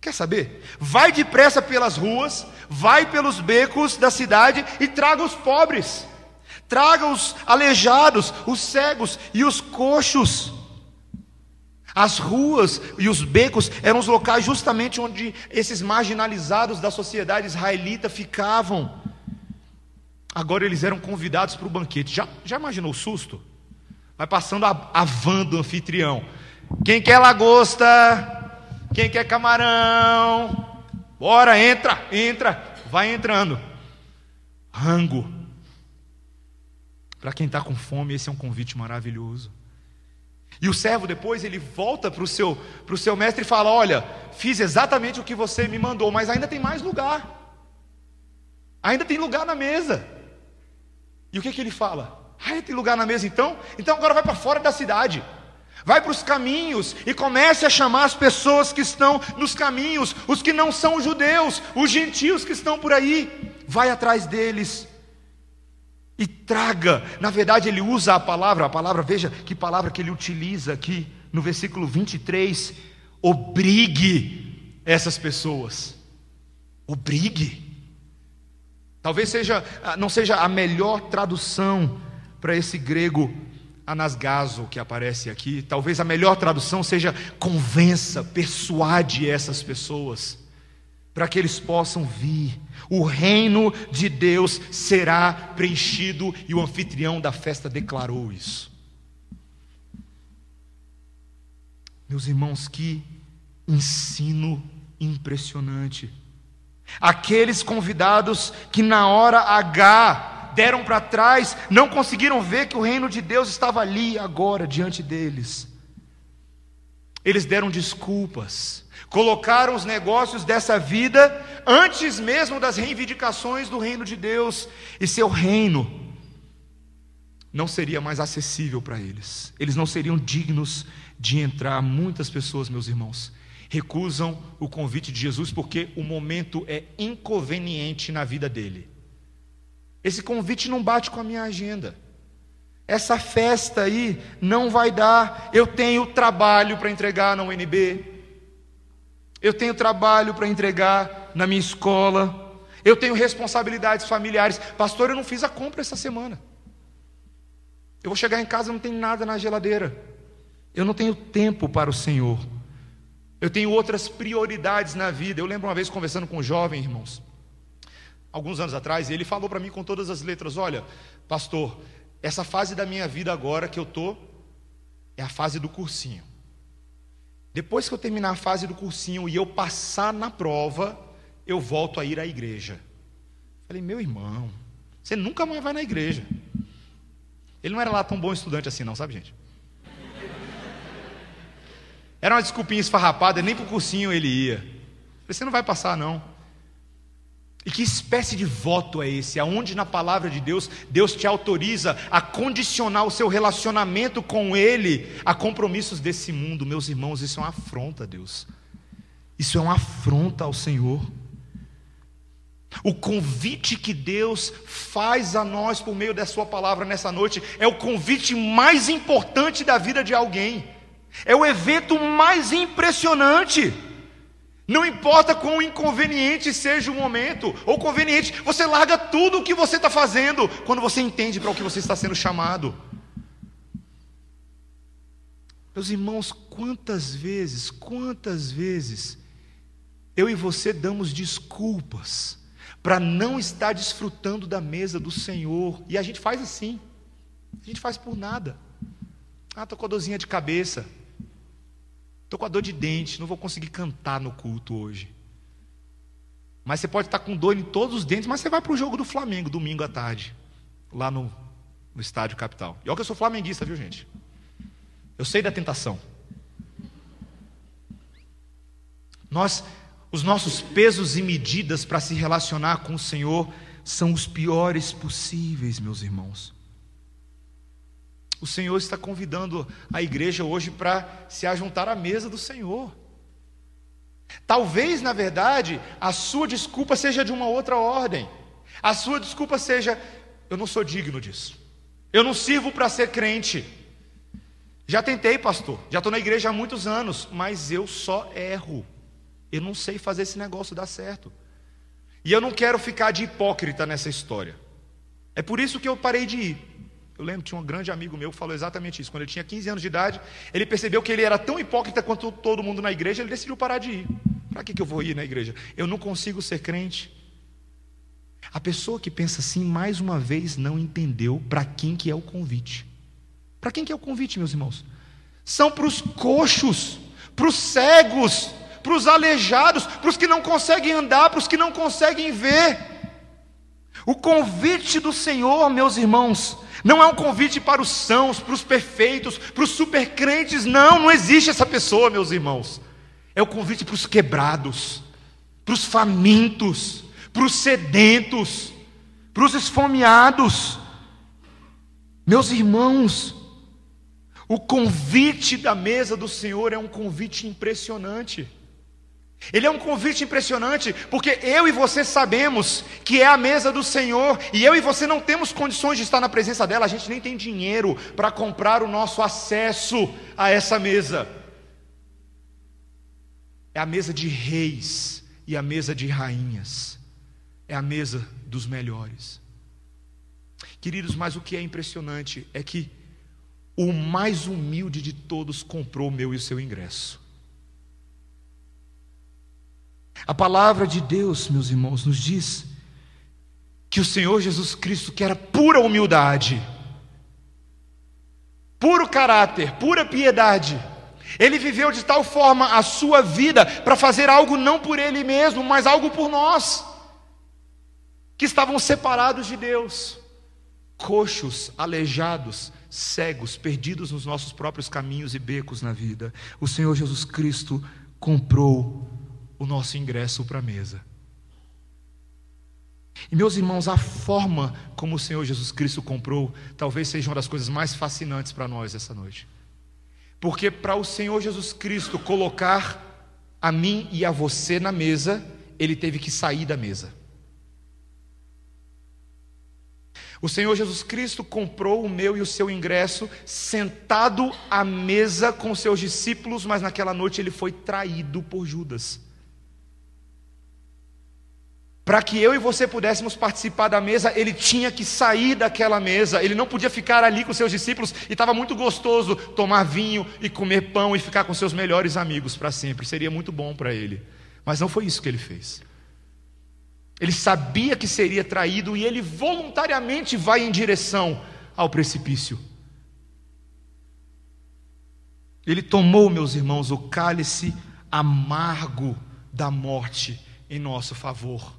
A: Quer saber? Vai depressa pelas ruas, vai pelos becos da cidade e traga os pobres. Traga os aleijados, os cegos e os coxos. As ruas e os becos eram os locais justamente onde esses marginalizados da sociedade israelita ficavam. Agora eles eram convidados para o banquete. Já, já imaginou o susto? Vai passando a, a van do anfitrião. Quem quer lagosta? Quem quer camarão? Bora, entra, entra. Vai entrando. Rango. Para quem está com fome, esse é um convite maravilhoso. E o servo depois ele volta para o seu, seu mestre e fala: Olha, fiz exatamente o que você me mandou, mas ainda tem mais lugar. Ainda tem lugar na mesa. E o que, que ele fala? Ainda tem lugar na mesa então? Então agora vai para fora da cidade. Vai para os caminhos e comece a chamar as pessoas que estão nos caminhos, os que não são judeus, os gentios que estão por aí. Vai atrás deles e traga. Na verdade, ele usa a palavra, a palavra, veja que palavra que ele utiliza aqui no versículo 23. Obrigue essas pessoas. Obrigue. Talvez seja, ah, não seja a melhor tradução para esse grego anasgaso que aparece aqui. Talvez a melhor tradução seja convença, persuade essas pessoas para que eles possam vir. O reino de Deus será preenchido e o anfitrião da festa declarou isso. Meus irmãos, que ensino impressionante. Aqueles convidados que na hora H deram para trás, não conseguiram ver que o reino de Deus estava ali agora diante deles. Eles deram desculpas, colocaram os negócios dessa vida antes mesmo das reivindicações do reino de Deus, e seu reino não seria mais acessível para eles, eles não seriam dignos de entrar. Muitas pessoas, meus irmãos, recusam o convite de Jesus porque o momento é inconveniente na vida dele. Esse convite não bate com a minha agenda. Essa festa aí não vai dar. Eu tenho trabalho para entregar na UNB. Eu tenho trabalho para entregar na minha escola. Eu tenho responsabilidades familiares. Pastor, eu não fiz a compra essa semana. Eu vou chegar em casa, não tem nada na geladeira. Eu não tenho tempo para o Senhor. Eu tenho outras prioridades na vida. Eu lembro uma vez conversando com um jovem, irmãos alguns anos atrás, e ele falou para mim com todas as letras: Olha, pastor, essa fase da minha vida agora que eu estou é a fase do cursinho. Depois que eu terminar a fase do cursinho e eu passar na prova, eu volto a ir à igreja. Falei, meu irmão, você nunca mais vai na igreja. Ele não era lá tão bom estudante assim, não, sabe, gente? Era uma desculpinha esfarrapada, nem para o cursinho ele ia. Falei, você não vai passar, não. E que espécie de voto é esse? Aonde na palavra de Deus, Deus te autoriza a condicionar o seu relacionamento com Ele a compromissos desse mundo, meus irmãos, isso é uma afronta a Deus. Isso é uma afronta ao Senhor. O convite que Deus faz a nós por meio da Sua palavra nessa noite é o convite mais importante da vida de alguém, é o evento mais impressionante. Não importa quão inconveniente seja o momento, ou conveniente, você larga tudo o que você está fazendo quando você entende para o que você está sendo chamado. Meus irmãos, quantas vezes, quantas vezes eu e você damos desculpas para não estar desfrutando da mesa do Senhor, e a gente faz assim, a gente faz por nada. Ah, estou com a dorzinha de cabeça. Estou com a dor de dente, não vou conseguir cantar no culto hoje. Mas você pode estar com dor em todos os dentes, mas você vai para o jogo do Flamengo domingo à tarde, lá no, no estádio capital. E olha que eu sou flamenguista, viu gente? Eu sei da tentação. Nós, os nossos pesos e medidas para se relacionar com o Senhor são os piores possíveis, meus irmãos. O Senhor está convidando a igreja hoje para se ajuntar à mesa do Senhor. Talvez, na verdade, a sua desculpa seja de uma outra ordem. A sua desculpa seja: eu não sou digno disso. Eu não sirvo para ser crente. Já tentei, pastor. Já estou na igreja há muitos anos, mas eu só erro. Eu não sei fazer esse negócio dar certo. E eu não quero ficar de hipócrita nessa história. É por isso que eu parei de ir. Eu lembro que tinha um grande amigo meu que falou exatamente isso. Quando ele tinha 15 anos de idade, ele percebeu que ele era tão hipócrita quanto todo mundo na igreja, ele decidiu parar de ir. Para que, que eu vou ir na igreja? Eu não consigo ser crente. A pessoa que pensa assim, mais uma vez, não entendeu para quem que é o convite. Para quem que é o convite, meus irmãos? São para os coxos, para os cegos, para os aleijados, para os que não conseguem andar, para os que não conseguem ver. O convite do Senhor, meus irmãos, não é um convite para os sãos, para os perfeitos, para os supercrentes, não, não existe essa pessoa, meus irmãos. É o convite para os quebrados, para os famintos, para os sedentos, para os esfomeados. Meus irmãos, o convite da mesa do Senhor é um convite impressionante. Ele é um convite impressionante, porque eu e você sabemos que é a mesa do Senhor, e eu e você não temos condições de estar na presença dela, a gente nem tem dinheiro para comprar o nosso acesso a essa mesa. É a mesa de reis e a mesa de rainhas, é a mesa dos melhores. Queridos, mas o que é impressionante é que o mais humilde de todos comprou o meu e o seu ingresso. A palavra de Deus, meus irmãos, nos diz que o Senhor Jesus Cristo, que era pura humildade, puro caráter, pura piedade, ele viveu de tal forma a sua vida para fazer algo não por ele mesmo, mas algo por nós, que estavam separados de Deus, coxos, aleijados, cegos, perdidos nos nossos próprios caminhos e becos na vida. O Senhor Jesus Cristo comprou o nosso ingresso para a mesa. E meus irmãos, a forma como o Senhor Jesus Cristo comprou, talvez seja uma das coisas mais fascinantes para nós essa noite. Porque para o Senhor Jesus Cristo colocar a mim e a você na mesa, ele teve que sair da mesa. O Senhor Jesus Cristo comprou o meu e o seu ingresso sentado à mesa com seus discípulos, mas naquela noite ele foi traído por Judas. Para que eu e você pudéssemos participar da mesa, ele tinha que sair daquela mesa, ele não podia ficar ali com seus discípulos, e estava muito gostoso tomar vinho e comer pão e ficar com seus melhores amigos para sempre, seria muito bom para ele. Mas não foi isso que ele fez. Ele sabia que seria traído e ele voluntariamente vai em direção ao precipício. Ele tomou, meus irmãos, o cálice amargo da morte em nosso favor.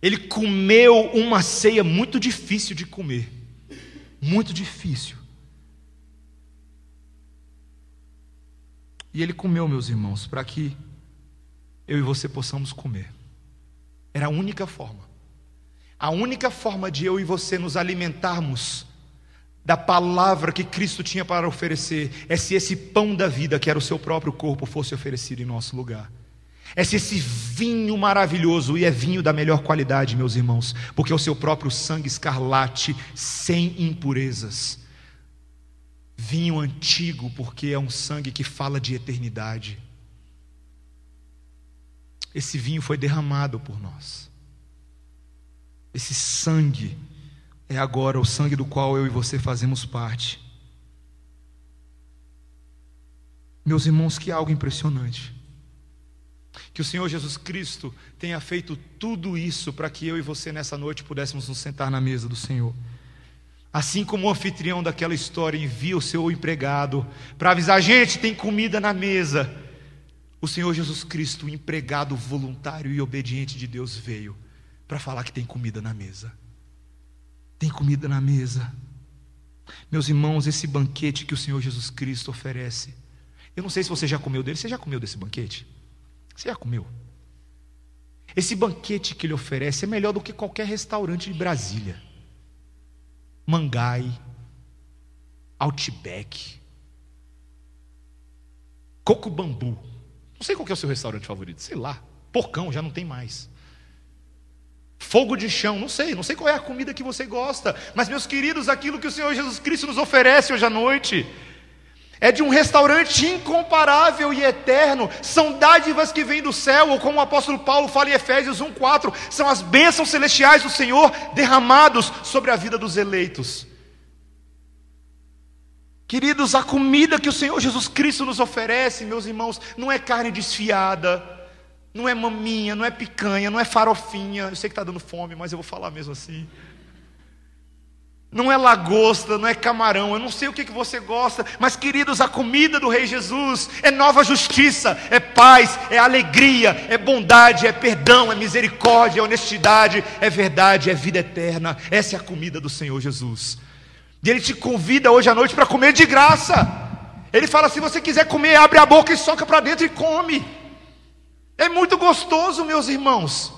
A: Ele comeu uma ceia muito difícil de comer. Muito difícil. E ele comeu, meus irmãos, para que eu e você possamos comer. Era a única forma. A única forma de eu e você nos alimentarmos da palavra que Cristo tinha para oferecer é se esse pão da vida, que era o seu próprio corpo, fosse oferecido em nosso lugar. É se esse vinho maravilhoso, e é vinho da melhor qualidade, meus irmãos, porque é o seu próprio sangue escarlate, sem impurezas. Vinho antigo, porque é um sangue que fala de eternidade. Esse vinho foi derramado por nós. Esse sangue é agora o sangue do qual eu e você fazemos parte. Meus irmãos, que algo impressionante. Que o Senhor Jesus Cristo tenha feito tudo isso para que eu e você nessa noite pudéssemos nos sentar na mesa do Senhor. Assim como o anfitrião daquela história envia o seu empregado para avisar: gente, tem comida na mesa. O Senhor Jesus Cristo, o empregado voluntário e obediente de Deus, veio para falar que tem comida na mesa. Tem comida na mesa. Meus irmãos, esse banquete que o Senhor Jesus Cristo oferece. Eu não sei se você já comeu dele. Você já comeu desse banquete? Você já comeu? Esse banquete que ele oferece é melhor do que qualquer restaurante de Brasília. Mangai, Outback, Coco Bambu. Não sei qual é o seu restaurante favorito, sei lá. Porcão, já não tem mais. Fogo de chão, não sei, não sei qual é a comida que você gosta, mas meus queridos, aquilo que o Senhor Jesus Cristo nos oferece hoje à noite é de um restaurante incomparável e eterno, são dádivas que vêm do céu, ou como o apóstolo Paulo fala em Efésios 1,4, são as bênçãos celestiais do Senhor derramados sobre a vida dos eleitos. Queridos, a comida que o Senhor Jesus Cristo nos oferece, meus irmãos, não é carne desfiada, não é maminha, não é picanha, não é farofinha. Eu sei que está dando fome, mas eu vou falar mesmo assim. Não é lagosta, não é camarão, eu não sei o que, que você gosta, mas queridos, a comida do Rei Jesus é nova justiça, é paz, é alegria, é bondade, é perdão, é misericórdia, é honestidade, é verdade, é vida eterna. Essa é a comida do Senhor Jesus. E Ele te convida hoje à noite para comer de graça. Ele fala: se você quiser comer, abre a boca e soca para dentro e come. É muito gostoso, meus irmãos.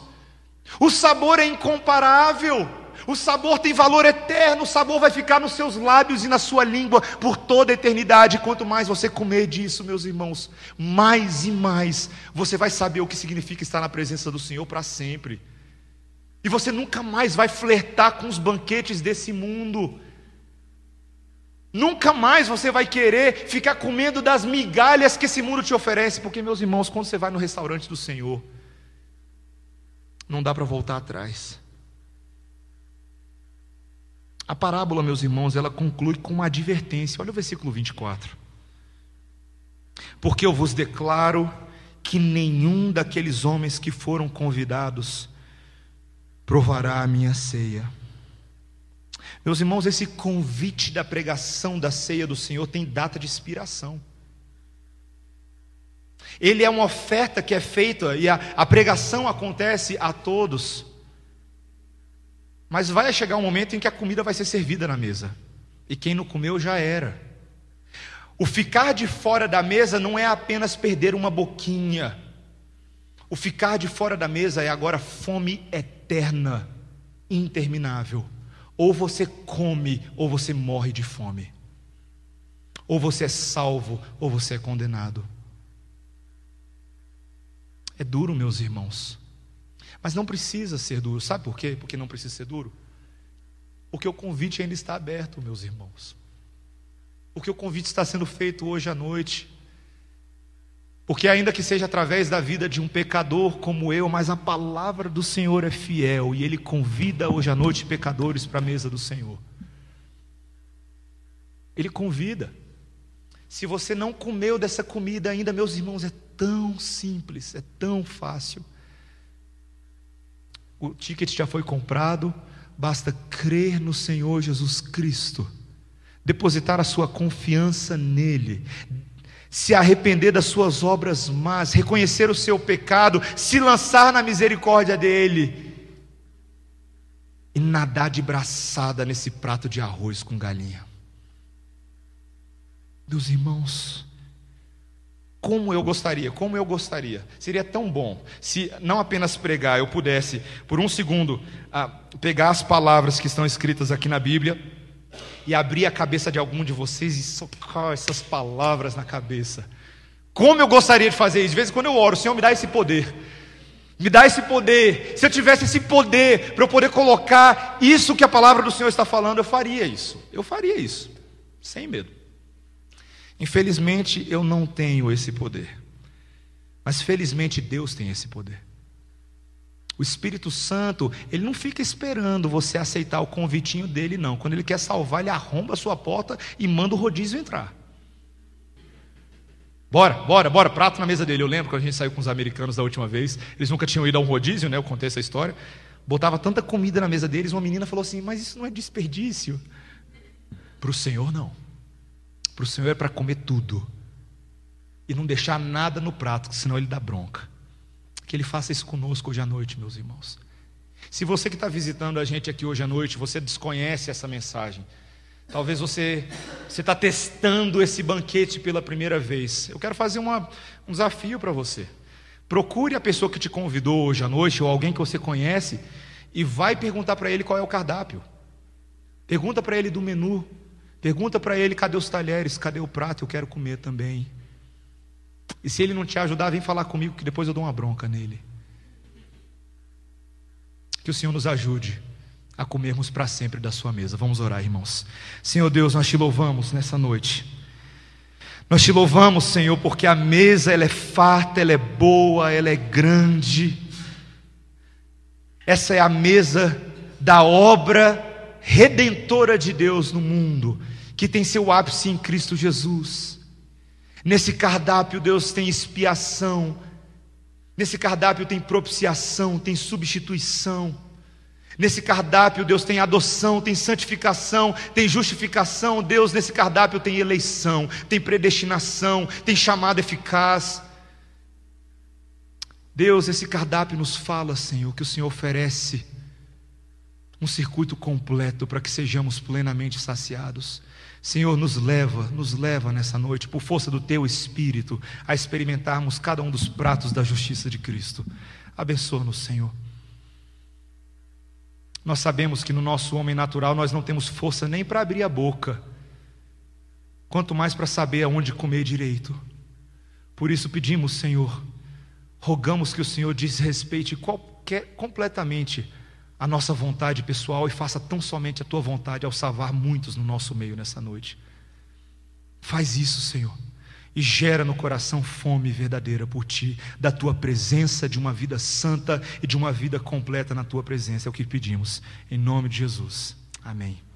A: O sabor é incomparável. O sabor tem valor eterno, o sabor vai ficar nos seus lábios e na sua língua por toda a eternidade. Quanto mais você comer disso, meus irmãos, mais e mais você vai saber o que significa estar na presença do Senhor para sempre. E você nunca mais vai flertar com os banquetes desse mundo. Nunca mais você vai querer ficar comendo das migalhas que esse mundo te oferece, porque, meus irmãos, quando você vai no restaurante do Senhor, não dá para voltar atrás. A parábola, meus irmãos, ela conclui com uma advertência. Olha o versículo 24. Porque eu vos declaro que nenhum daqueles homens que foram convidados provará a minha ceia. Meus irmãos, esse convite da pregação da ceia do Senhor tem data de expiração. Ele é uma oferta que é feita e a, a pregação acontece a todos. Mas vai chegar um momento em que a comida vai ser servida na mesa. E quem não comeu já era. O ficar de fora da mesa não é apenas perder uma boquinha. O ficar de fora da mesa é agora fome eterna, interminável. Ou você come, ou você morre de fome. Ou você é salvo, ou você é condenado. É duro, meus irmãos. Mas não precisa ser duro. Sabe por quê? Porque não precisa ser duro? Porque o convite ainda está aberto, meus irmãos. Porque o convite está sendo feito hoje à noite. Porque, ainda que seja através da vida de um pecador como eu, mas a palavra do Senhor é fiel e Ele convida hoje à noite pecadores para a mesa do Senhor. Ele convida. Se você não comeu dessa comida ainda, meus irmãos, é tão simples, é tão fácil. O ticket já foi comprado, basta crer no Senhor Jesus Cristo, depositar a sua confiança nele, se arrepender das suas obras más, reconhecer o seu pecado, se lançar na misericórdia dele e nadar de braçada nesse prato de arroz com galinha. Meus irmãos, como eu gostaria, como eu gostaria. Seria tão bom se não apenas pregar, eu pudesse, por um segundo, ah, pegar as palavras que estão escritas aqui na Bíblia e abrir a cabeça de algum de vocês e socar essas palavras na cabeça. Como eu gostaria de fazer isso? De vez em quando eu oro, Senhor, me dá esse poder. Me dá esse poder. Se eu tivesse esse poder para eu poder colocar isso que a palavra do Senhor está falando, eu faria isso. Eu faria isso, sem medo. Infelizmente, eu não tenho esse poder. Mas felizmente Deus tem esse poder. O Espírito Santo, ele não fica esperando você aceitar o convitinho dele, não. Quando ele quer salvar, ele arromba a sua porta e manda o rodízio entrar. Bora, bora, bora, prato na mesa dele. Eu lembro quando a gente saiu com os americanos da última vez, eles nunca tinham ido a um rodízio, né? Eu contei essa história. Botava tanta comida na mesa deles, uma menina falou assim: Mas isso não é desperdício. Para o Senhor, não. Para o Senhor é para comer tudo e não deixar nada no prato, senão Ele dá bronca. Que Ele faça isso conosco hoje à noite, meus irmãos. Se você que está visitando a gente aqui hoje à noite, você desconhece essa mensagem. Talvez você está testando esse banquete pela primeira vez. Eu quero fazer uma, um desafio para você. Procure a pessoa que te convidou hoje à noite, ou alguém que você conhece, e vai perguntar para ele qual é o cardápio. Pergunta para ele do menu. Pergunta para ele: cadê os talheres? Cadê o prato? Eu quero comer também. E se ele não te ajudar, vem falar comigo que depois eu dou uma bronca nele. Que o Senhor nos ajude a comermos para sempre da sua mesa. Vamos orar, irmãos. Senhor Deus, nós te louvamos nessa noite. Nós te louvamos, Senhor, porque a mesa ela é farta, ela é boa, ela é grande. Essa é a mesa da obra redentora de Deus no mundo que tem seu ápice em Cristo Jesus. Nesse cardápio, Deus tem expiação, nesse cardápio tem propiciação, tem substituição. Nesse cardápio, Deus tem adoção, tem santificação, tem justificação. Deus, nesse cardápio, tem eleição, tem predestinação, tem chamada eficaz. Deus, esse cardápio nos fala, Senhor, que o Senhor oferece um circuito completo para que sejamos plenamente saciados. Senhor, nos leva, nos leva nessa noite, por força do Teu Espírito, a experimentarmos cada um dos pratos da justiça de Cristo. Abençoa-nos, Senhor. Nós sabemos que no nosso homem natural nós não temos força nem para abrir a boca, quanto mais para saber aonde comer direito. Por isso pedimos, Senhor, rogamos que o Senhor desrespeite qualquer, completamente a nossa vontade pessoal e faça tão somente a tua vontade ao salvar muitos no nosso meio nessa noite. Faz isso, Senhor, e gera no coração fome verdadeira por ti, da tua presença, de uma vida santa e de uma vida completa na tua presença. É o que pedimos, em nome de Jesus. Amém.